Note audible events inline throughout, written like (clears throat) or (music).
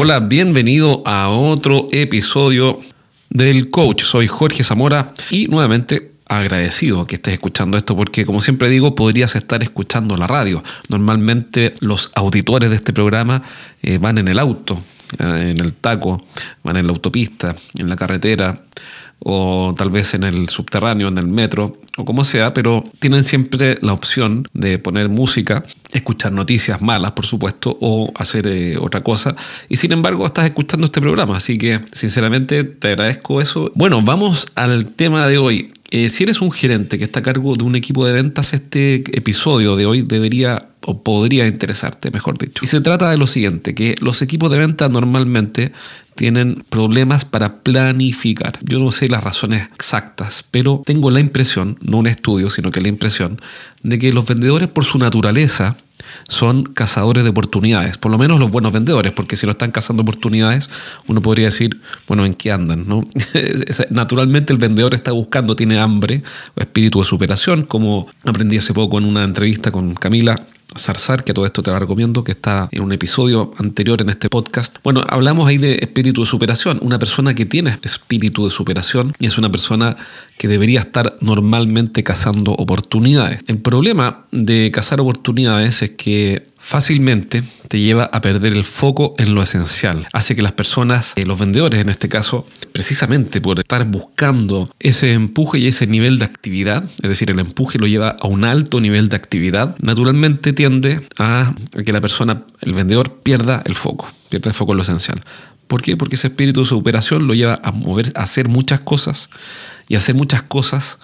Hola, bienvenido a otro episodio del coach. Soy Jorge Zamora y nuevamente agradecido que estés escuchando esto porque como siempre digo podrías estar escuchando la radio. Normalmente los auditores de este programa eh, van en el auto, eh, en el taco, van en la autopista, en la carretera o tal vez en el subterráneo, en el metro, o como sea, pero tienen siempre la opción de poner música, escuchar noticias malas, por supuesto, o hacer eh, otra cosa. Y sin embargo, estás escuchando este programa, así que sinceramente te agradezco eso. Bueno, vamos al tema de hoy. Eh, si eres un gerente que está a cargo de un equipo de ventas, este episodio de hoy debería o podría interesarte, mejor dicho. Y se trata de lo siguiente, que los equipos de ventas normalmente tienen problemas para planificar. Yo no sé las razones exactas, pero tengo la impresión, no un estudio, sino que la impresión, de que los vendedores por su naturaleza son cazadores de oportunidades, por lo menos los buenos vendedores, porque si no están cazando oportunidades, uno podría decir, bueno, ¿en qué andan? ¿no? (laughs) Naturalmente el vendedor está buscando, tiene hambre espíritu de superación, como aprendí hace poco en una entrevista con Camila, Zarzar, que todo esto te lo recomiendo, que está en un episodio anterior en este podcast. Bueno, hablamos ahí de espíritu de superación. Una persona que tiene espíritu de superación y es una persona que debería estar normalmente cazando oportunidades. El problema de cazar oportunidades es que fácilmente te lleva a perder el foco en lo esencial. Hace que las personas, eh, los vendedores en este caso, precisamente por estar buscando ese empuje y ese nivel de actividad, es decir, el empuje lo lleva a un alto nivel de actividad, naturalmente tiende a que la persona, el vendedor, pierda el foco, pierda el foco en lo esencial. ¿Por qué? Porque ese espíritu de superación lo lleva a mover, a hacer muchas cosas y hacer muchas cosas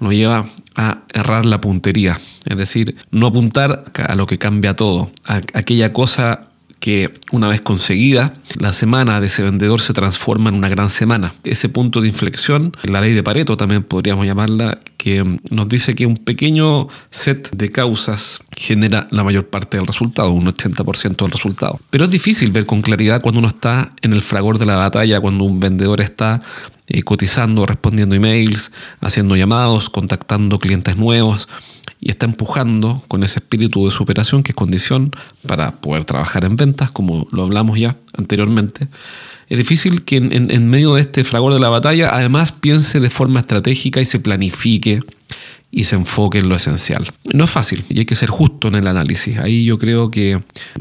lo lleva a errar la puntería, es decir, no apuntar a lo que cambia todo, a aquella cosa que una vez conseguida, la semana de ese vendedor se transforma en una gran semana. Ese punto de inflexión, la ley de Pareto también podríamos llamarla, que nos dice que un pequeño set de causas genera la mayor parte del resultado, un 80% del resultado. Pero es difícil ver con claridad cuando uno está en el fragor de la batalla, cuando un vendedor está eh, cotizando, respondiendo emails, haciendo llamados, contactando clientes nuevos y está empujando con ese espíritu de superación que es condición para poder trabajar en ventas, como lo hablamos ya anteriormente. Es difícil que en, medio de este fragor de la batalla además piense de forma estratégica y se planifique y se enfoque en lo esencial. No es fácil y hay que ser justo en el análisis. Ahí yo creo que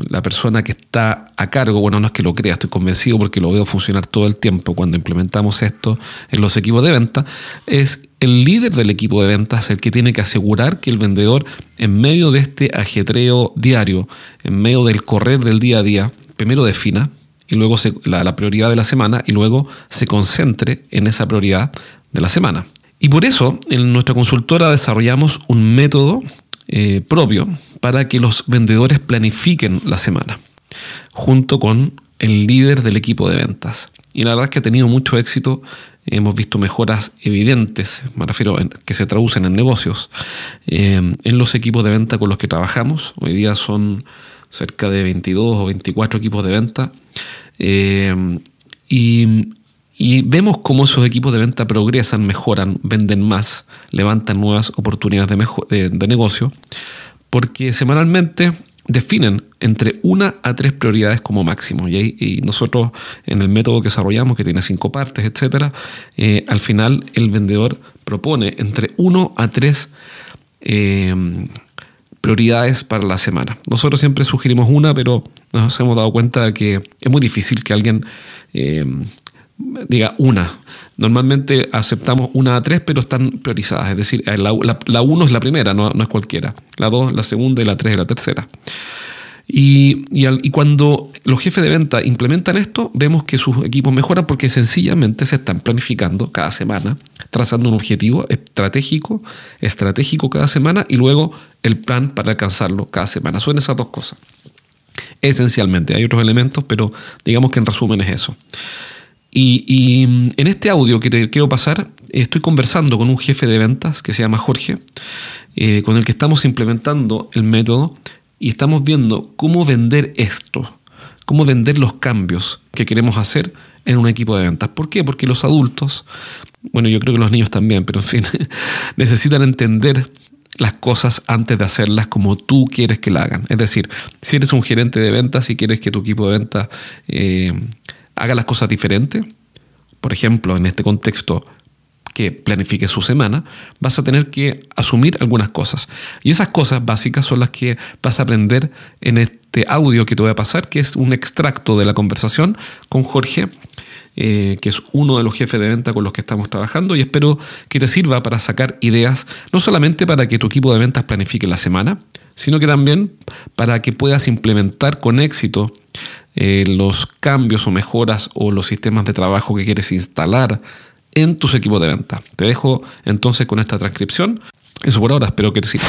la persona que está a cargo, bueno, no es que lo crea, estoy convencido porque lo veo funcionar todo el tiempo cuando implementamos esto en los equipos de venta, es el líder del equipo de ventas el que tiene que asegurar que el vendedor, en medio de este ajetreo diario, en medio del correr del día a día, primero defina y luego la, la prioridad de la semana y luego se concentre en esa prioridad de la semana. Y por eso en nuestra consultora desarrollamos un método eh, propio para que los vendedores planifiquen la semana, junto con el líder del equipo de ventas. Y la verdad es que ha tenido mucho éxito, hemos visto mejoras evidentes, me refiero a que se traducen en negocios, eh, en los equipos de venta con los que trabajamos. Hoy día son cerca de 22 o 24 equipos de venta. Eh, y y vemos cómo esos equipos de venta progresan, mejoran, venden más, levantan nuevas oportunidades de, de, negocio, porque semanalmente definen entre una a tres prioridades como máximo. Y, nosotros en el método que desarrollamos, que tiene cinco partes, etc., eh, al final el vendedor propone entre uno a tres eh, prioridades para la semana. Nosotros siempre sugerimos una, pero nos hemos dado cuenta de que es muy difícil que alguien eh, diga una. Normalmente aceptamos una a tres, pero están priorizadas. Es decir, la, la, uno es la primera, no, no, es cualquiera. La dos, la segunda y la tres es la tercera. Y, y, cuando los jefes de venta implementan esto, vemos que sus equipos mejoran porque sencillamente se están planificando cada semana, trazando un objetivo estratégico, estratégico cada semana y luego el plan para alcanzarlo cada semana. Son esas dos cosas. Esencialmente, hay otros elementos, pero digamos que en resumen es eso. Y, en este audio que te quiero pasar, estoy conversando con un jefe de ventas que se llama Jorge, eh, con el que estamos implementando el método y estamos viendo cómo vender esto, cómo vender los cambios que queremos hacer en un equipo de ventas. ¿Por qué? Porque los adultos, bueno, yo creo que los niños también, pero en fin, (laughs) necesitan entender las cosas antes de hacerlas como tú quieres que la hagan. Es decir, si eres un gerente de ventas y quieres que tu equipo de ventas eh, haga las cosas diferentes, por ejemplo, en este contexto, que planifique su semana, vas a tener que asumir algunas cosas. Y esas cosas básicas son las que vas a aprender en este audio que te voy a pasar, que es un extracto de la conversación con Jorge, eh, que es uno de los jefes de venta con los que estamos trabajando y espero que te sirva para sacar ideas, no solamente para que tu equipo de ventas planifique la semana, sino que también para que puedas implementar con éxito eh, los cambios o mejoras o los sistemas de trabajo que quieres instalar en tus equipos de venta. Te dejo entonces con esta transcripción. Eso por ahora, espero que te sirva.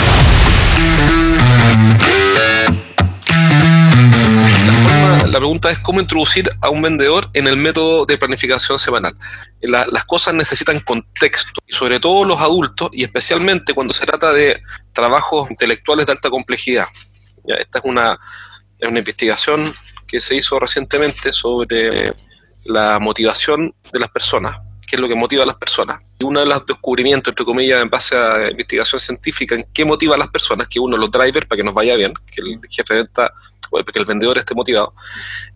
La, pregunta es cómo introducir a un vendedor en el método de planificación semanal. las cosas necesitan contexto, sobre todo los adultos, y especialmente cuando se trata de trabajos intelectuales de alta complejidad. esta es una, es una investigación que se hizo recientemente sobre la motivación de las personas qué es lo que motiva a las personas. Y uno de los descubrimientos, entre comillas, en base a investigación científica, en qué motiva a las personas, que uno los drivers para que nos vaya bien, que el jefe de venta, que el vendedor esté motivado,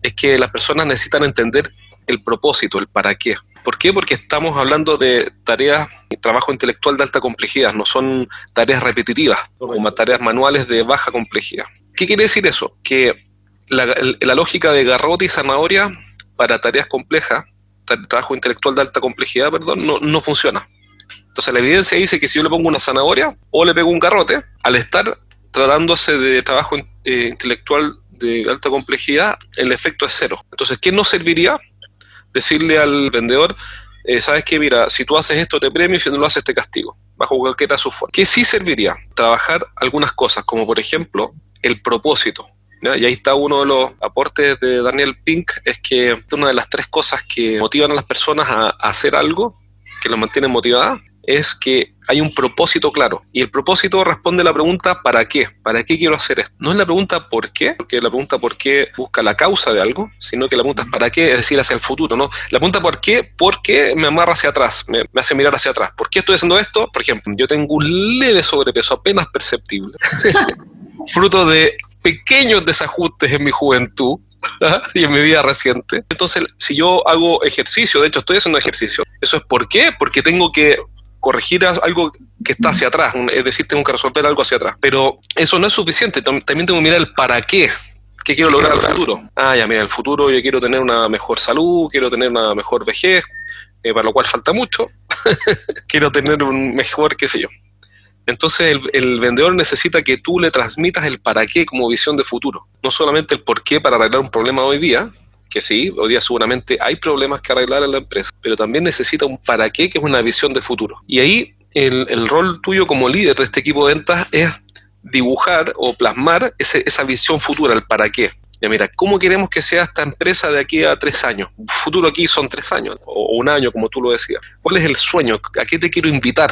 es que las personas necesitan entender el propósito, el para qué. ¿Por qué? Porque estamos hablando de tareas, trabajo intelectual de alta complejidad, no son tareas repetitivas, como tareas manuales de baja complejidad. ¿Qué quiere decir eso? Que la, la lógica de garrote y zanahoria para tareas complejas trabajo intelectual de alta complejidad, perdón, no, no funciona. Entonces la evidencia dice que si yo le pongo una zanahoria o le pego un garrote, al estar tratándose de trabajo eh, intelectual de alta complejidad, el efecto es cero. Entonces, ¿qué no serviría? Decirle al vendedor, eh, sabes que mira, si tú haces esto te premio y si no lo haces te castigo, bajo cualquiera su forma. ¿Qué sí serviría? Trabajar algunas cosas, como por ejemplo el propósito. Y ahí está uno de los aportes de Daniel Pink, es que una de las tres cosas que motivan a las personas a, hacer algo, que los mantienen motivadas, es que hay un propósito claro. Y el propósito responde a la pregunta ¿para qué? ¿Para qué quiero hacer esto? No es la pregunta ¿por qué? Porque la pregunta ¿por qué? busca la causa de algo, sino que la pregunta es ¿para qué? Es decir, hacia el futuro, ¿no? La pregunta ¿por qué? ¿Por qué me amarra hacia atrás? Me, me hace mirar hacia atrás. ¿Por qué estoy haciendo esto? Por ejemplo, yo tengo un leve sobrepeso apenas perceptible. (laughs) fruto de pequeños desajustes en mi juventud (laughs) ¿ah? y en mi vida reciente. Entonces, si yo hago ejercicio, de hecho estoy haciendo ejercicio, ¿eso es por qué? Porque tengo que corregir algo que está hacia atrás, es decir, tengo que resolver algo hacia atrás. Pero eso no es suficiente, también tengo que mirar el para qué. ¿Qué quiero lograr en el futuro? Ah, ya, mira, el futuro yo quiero tener una mejor salud, quiero tener una mejor vejez, eh, para lo cual falta mucho. (laughs) quiero tener un mejor, qué sé yo, entonces el, vendedor necesita que tú le transmitas el para qué como visión de futuro, no solamente el por qué para arreglar un problema hoy día, que sí, hoy día seguramente hay problemas que arreglar en la empresa, pero también necesita un para qué que es una visión de futuro. Y ahí el, rol tuyo como líder de este equipo de ventas es dibujar o plasmar esa visión futura, el para qué. Ya mira, ¿cómo queremos que sea esta empresa de aquí a tres años? Futuro aquí son tres años o un año, como tú lo decías. ¿Cuál es el sueño? ¿A qué te quiero invitar?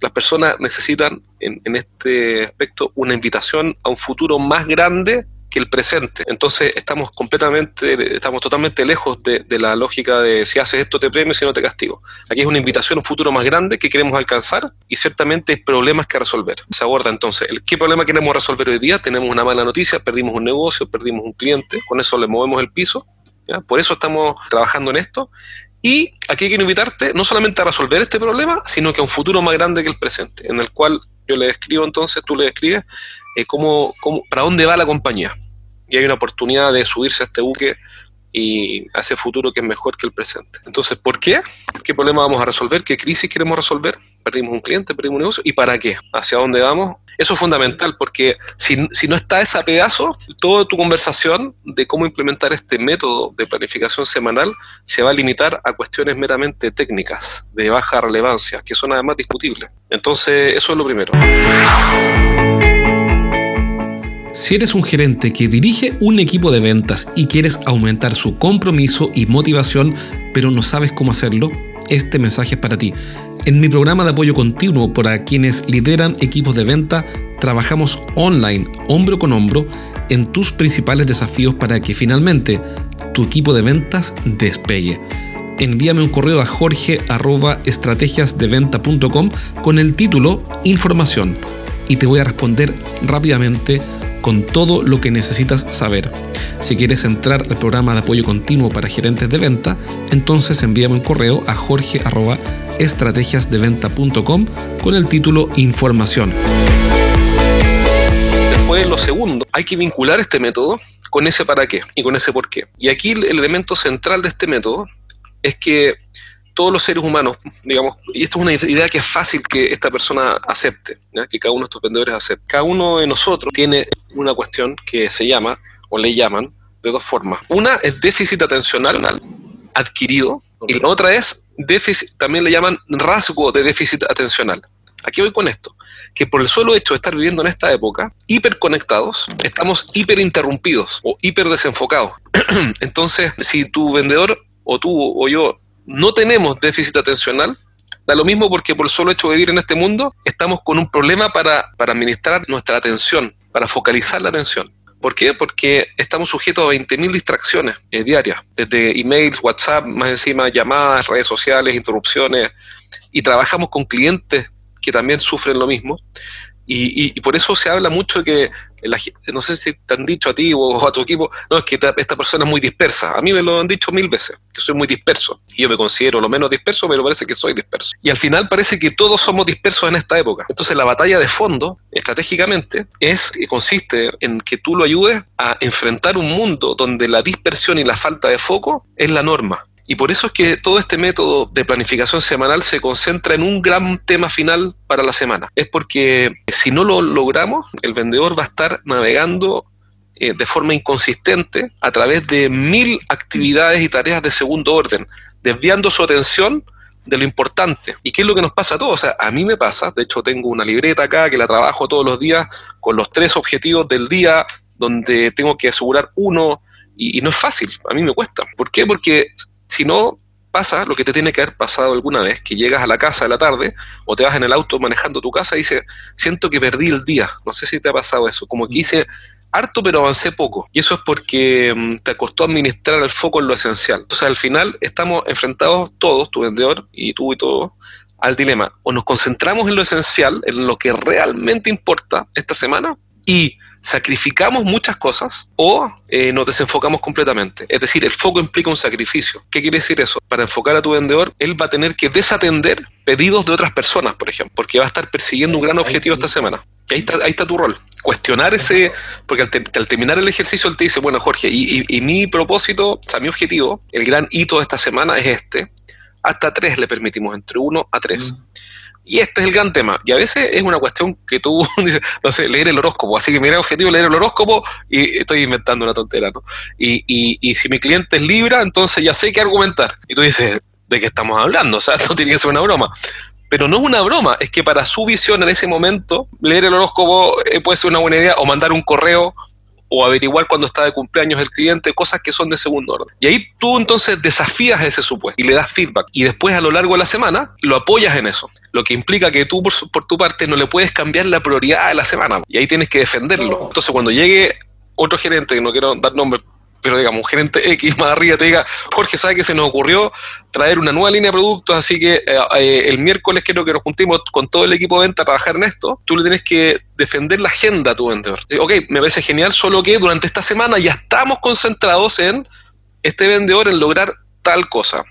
Las personas necesitan en, este aspecto una invitación a un futuro más grande que el presente. Entonces estamos completamente, estamos totalmente lejos de, la lógica de si haces esto te premio, si no te castigo. Aquí es una invitación a un futuro más grande que queremos alcanzar y ciertamente hay problemas que resolver. Se aborda entonces el qué problema queremos resolver hoy día. Tenemos una mala noticia, perdimos un negocio, perdimos un cliente, con eso le movemos el piso. Por eso estamos trabajando en esto y aquí quiero invitarte no solamente a resolver este problema, sino que a un futuro más grande que el presente, en el cual yo le escribo entonces, tú le escribes, eh, cómo, cómo, para dónde va la compañía. Y hay una oportunidad de subirse a este buque y a ese futuro que es mejor que el presente. Entonces, ¿por qué? ¿Qué problema vamos a resolver? ¿Qué crisis queremos resolver? ¿Perdimos un cliente? ¿Perdimos un negocio? ¿Y para qué? ¿Hacia dónde vamos? Eso es fundamental porque si, no está ese pedazo, toda tu conversación de cómo implementar este método de planificación semanal se va a limitar a cuestiones meramente técnicas, de baja relevancia, que son además discutibles. Entonces, eso es lo primero. Si eres un gerente que dirige un equipo de ventas y quieres aumentar su compromiso y motivación, pero no sabes cómo hacerlo, este mensaje es para ti. En mi programa de apoyo continuo para quienes lideran equipos de venta, trabajamos online, hombro con hombro, en tus principales desafíos para que finalmente tu equipo de ventas despegue. Envíame un correo a jorge.estrategiasdeventa.com con el título Información y te voy a responder rápidamente con todo lo que necesitas saber. Si quieres entrar al programa de apoyo continuo para gerentes de venta, entonces envíame un correo a jorge.estrategiasdeventa.com con el título Información. Después, lo segundo, hay que vincular este método con ese para qué y con ese por qué. Y aquí el elemento central de este método es que todos los seres humanos, digamos, y esto es una idea que es fácil que esta persona acepte, que cada uno de estos vendedores acepte. Cada uno de nosotros tiene una cuestión que se llama, le llaman, de dos formas. Una es déficit atencional adquirido, y la otra es déficit, también le llaman rasgo de déficit atencional. Aquí voy con esto, que por el solo hecho de estar viviendo en esta época, hiperconectados, estamos hiperinterrumpidos o hiperdesenfocados. (clears throat) Entonces, si tu vendedor o tú o yo no tenemos déficit atencional, da lo mismo porque por el solo hecho de vivir en este mundo estamos con un problema para, administrar nuestra atención, para focalizar la atención. ¿Por qué? Porque estamos sujetos a 20.000 distracciones eh, diarias, desde emails, WhatsApp, más encima llamadas, redes sociales, interrupciones, y trabajamos con clientes que también sufren lo mismo. Y, por eso se habla mucho de que, no sé si te han dicho a ti o a tu equipo, no, es que esta, persona es muy dispersa. A mí me lo han dicho mil veces, que soy muy disperso. Y yo me considero lo menos disperso, pero parece que soy disperso. Y al final parece que todos somos dispersos en esta época. Entonces la batalla de fondo, estratégicamente, es consiste en que tú lo ayudes a enfrentar un mundo donde la dispersión y la falta de foco es la norma. Y por eso es que todo este método de planificación semanal se concentra en un gran tema final para la semana. Es porque si no lo logramos, el vendedor va a estar navegando eh, de forma inconsistente a través de mil actividades y tareas de segundo orden, desviando su atención de lo importante. ¿Y qué es lo que nos pasa a todos? O sea, a mí me pasa, de hecho tengo una libreta acá que la trabajo todos los días con los tres objetivos del día, donde tengo que asegurar uno, y, y no es fácil, a mí me cuesta. ¿Por qué? Porque si no pasa lo que te tiene que haber pasado alguna vez, que llegas a la casa de la tarde o te vas en el auto manejando tu casa y dices, siento que perdí el día. No sé si te ha pasado eso, como que hice harto pero avancé poco. Y eso es porque mm, te costó administrar el foco en lo esencial. Entonces al final estamos enfrentados todos, tu vendedor y tú y todos, al dilema. O nos concentramos en lo esencial, en lo que realmente importa esta semana y sacrificamos muchas cosas o eh, nos desenfocamos completamente. Es decir, el foco implica un sacrificio. ¿Qué quiere decir eso? Para enfocar a tu vendedor, él va a tener que desatender pedidos de otras personas, por ejemplo, porque va a estar persiguiendo un gran objetivo esta semana. ahí está, ahí está tu rol. Cuestionar ese, porque al, terminar el ejercicio él te dice, bueno, Jorge, y, y mi propósito, o sea, mi objetivo, el gran hito de esta semana es este. Hasta tres le permitimos, entre uno a tres. Mm. Y este es el gran tema. Y a veces es una cuestión que tú (laughs) dices, no sé, leer el horóscopo. Así que mi gran objetivo es leer el horóscopo y estoy inventando una tontera, ¿no? Y, y, y si mi cliente es Libra, entonces ya sé qué argumentar. Y tú dices, ¿de qué estamos hablando? O sea, (laughs) esto tiene que ser una broma. Pero no es una broma, es que para su visión en ese momento, leer el horóscopo eh, puede ser una buena idea o mandar un correo o averiguar cuándo está de cumpleaños el cliente, cosas que son de segundo orden. Y ahí tú entonces desafías ese supuesto y le das feedback. Y después a lo largo de la semana lo apoyas en eso. Lo que implica que tú por, por tu parte no le puedes cambiar la prioridad de la semana. Y ahí tienes que defenderlo. Entonces cuando llegue otro gerente, no quiero dar nombre, pero digamos, un gerente X (laughs) más arriba te diga, Jorge, ¿sabe que se nos ocurrió traer una nueva línea de productos? Así que eh, eh, el miércoles quiero que nos juntemos con todo el equipo de venta a trabajar en esto. Tú le tienes que defender la agenda a tu vendedor. Ok, me parece genial, solo que durante esta semana ya estamos concentrados en este vendedor en lograr tal cosa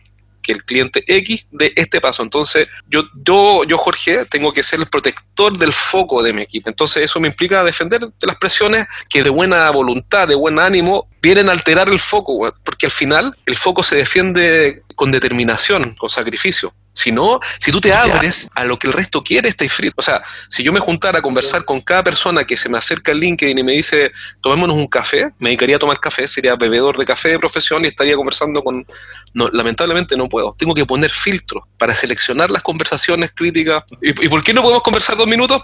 que el cliente X de este paso. Entonces, yo, yo, yo, Jorge, tengo que ser el protector del foco de mi equipo. Entonces, eso me implica defender de las presiones que de buena voluntad, de buen ánimo, vienen a alterar el foco, porque al final el foco se defiende con determinación, con sacrificio. Si no, si tú te abres a lo que el resto quiere, estáis frito. O sea, si yo me juntara a conversar con cada persona que se me acerca al LinkedIn y me dice, tomémonos un café, me dedicaría a tomar café, sería bebedor de café de profesión y estaría conversando con... No, lamentablemente no puedo. Tengo que poner filtros para seleccionar las conversaciones críticas. ¿Y, ¿Y por qué no podemos conversar dos minutos?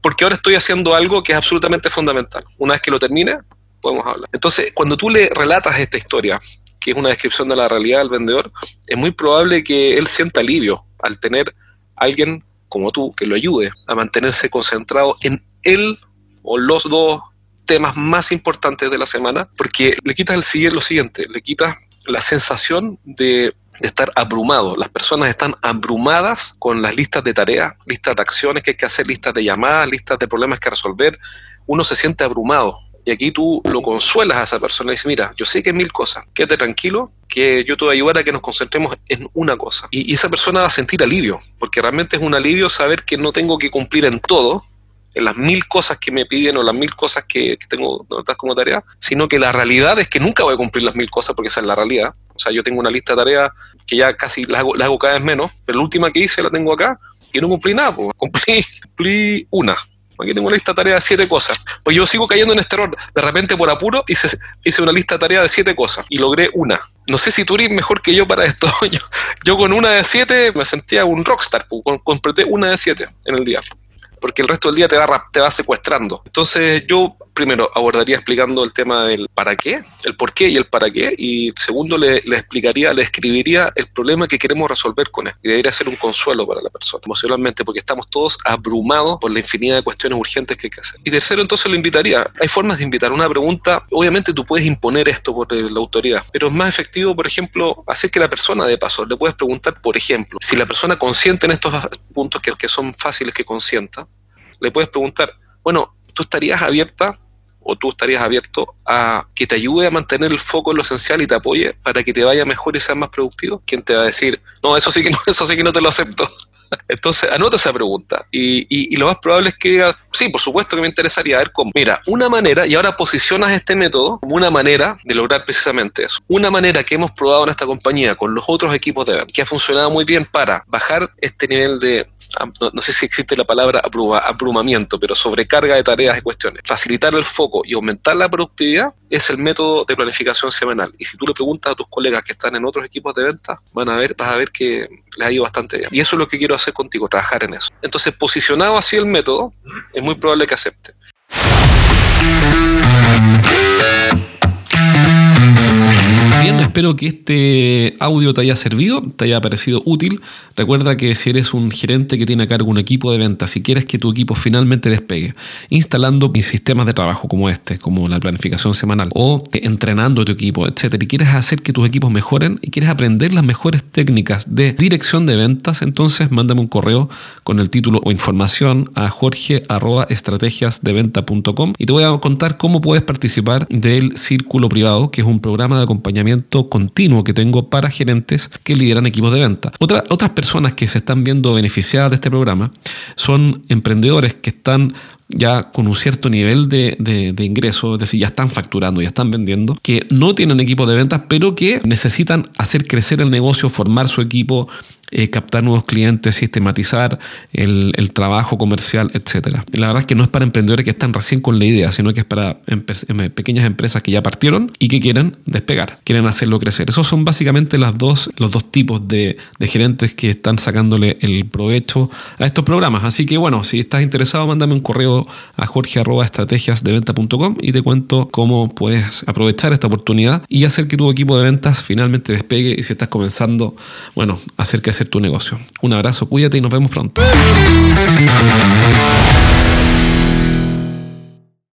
Porque ahora estoy haciendo algo que es absolutamente fundamental. Una vez que lo termine, podemos hablar. Entonces, cuando tú le relatas esta historia que es una descripción de la realidad del vendedor, es muy probable que él sienta alivio al tener alguien como tú que lo ayude a mantenerse concentrado en él o los dos temas más importantes de la semana, porque le quitas el, lo siguiente, le quitas la sensación de de estar abrumado. Las personas están abrumadas con las listas de tareas, listas de acciones que hay que hacer, listas de llamadas, listas de problemas que resolver. Uno se siente abrumado. Y aquí tú lo consuelas a esa persona y dices, mira, yo sé que hay mil cosas, quédate tranquilo, que yo te voy a ayudar a que nos concentremos en una cosa. Y, esa persona va a sentir alivio, porque realmente es un alivio saber que no tengo que cumplir en todo, en las mil cosas que me piden o las mil cosas que, tengo notas como tarea, sino que la realidad es que nunca voy a cumplir las mil cosas porque esa es la realidad. O sea, yo tengo una lista de tareas que ya casi la hago, hago cada vez menos, pero la última que hice la tengo acá y no cumplí nada, cumplí, cumplí una. Aquí tengo una lista de tareas de siete cosas. Pues yo sigo cayendo en este error. De repente, por apuro, hice, hice una lista de tareas de siete cosas y logré una. No sé si tú eres mejor que yo para esto. (laughs) Yo, yo con una de siete me sentía un rockstar. Pues, completé una de siete en el día porque el resto del día te va, te va secuestrando. Entonces yo primero abordaría explicando el tema del para qué, el por qué y el para qué, y segundo le, explicaría, le escribiría el problema que queremos resolver con él. Y debería ser un consuelo para la persona, emocionalmente, porque estamos todos abrumados por la infinidad de cuestiones urgentes que hay que hacer. Y tercero, entonces lo invitaría. Hay formas de invitar. Una pregunta, obviamente tú puedes imponer esto por la autoridad, pero es más efectivo, por ejemplo, hacer que la persona de paso, le puedes preguntar, por ejemplo, si la persona consiente en estos puntos que son fáciles que consienta, le puedes preguntar, bueno, ¿tú estarías abierta o tú estarías abierto a que te ayude a mantener el foco en lo esencial y te apoye para que te vaya mejor y seas más productivo? ¿Quién te va a decir, no, eso sí que no, (laughs) eso sí que no te lo acepto? (laughs) Entonces, anota esa pregunta. Y, lo más probable es que digas, sí, por supuesto que me interesaría ver cómo. Mira, una manera, y ahora posicionas este método como una manera de lograr precisamente eso. Una manera que hemos probado en esta compañía con los otros equipos de que ha funcionado muy bien para bajar este nivel de, no, sé si existe la palabra abrumamiento, pero sobrecarga de tareas y cuestiones. Facilitar el foco y aumentar la productividad es el método de planificación semanal. Y si tú le preguntas a tus colegas que están en otros equipos de venta, van a ver, vas a ver que les ha ido bastante bien. Y eso es lo que quiero hacer contigo, trabajar en eso. Entonces, posicionado así el método, es muy probable que acepte. Bien, espero que este audio te haya servido, te haya parecido útil. Recuerda que si eres un gerente que tiene a cargo un equipo de ventas, si quieres que tu equipo finalmente despegue, instalando sistemas de trabajo como este, como la planificación semanal, o entrenando a tu equipo, etcétera, y quieres hacer que tus equipos mejoren y quieres aprender las mejores técnicas de dirección de ventas, entonces mándame un correo con el título o información a jorge.estrategiasdeventa.com y te voy a contar cómo puedes participar del Círculo Privado, que es un programa de acompañamiento continuo que tengo para gerentes que lideran equipos de venta. otras personas que se están viendo beneficiadas de este programa son emprendedores que están ya con un cierto nivel de, de, de, ingreso, es decir, ya están facturando, ya están vendiendo, que no tienen equipo de ventas, pero que necesitan hacer crecer el negocio, formar su equipo, eh, captar nuevos clientes, sistematizar el, trabajo comercial, etc. la verdad es que no es para emprendedores que están recién con la idea, sino que es para em, pequeñas empresas que ya partieron y que quieren despegar, quieren hacerlo crecer. Esos son básicamente las dos, los dos tipos de, gerentes que están sacándole el provecho a estos programas. Así que bueno, si estás interesado, mándame un correo a jorge.estrategiasdeventa.com y te cuento cómo puedes aprovechar esta oportunidad y hacer que tu equipo de ventas finalmente despegue y si estás comenzando, bueno, hacer tu negocio. Un abrazo, cuídate y nos vemos pronto.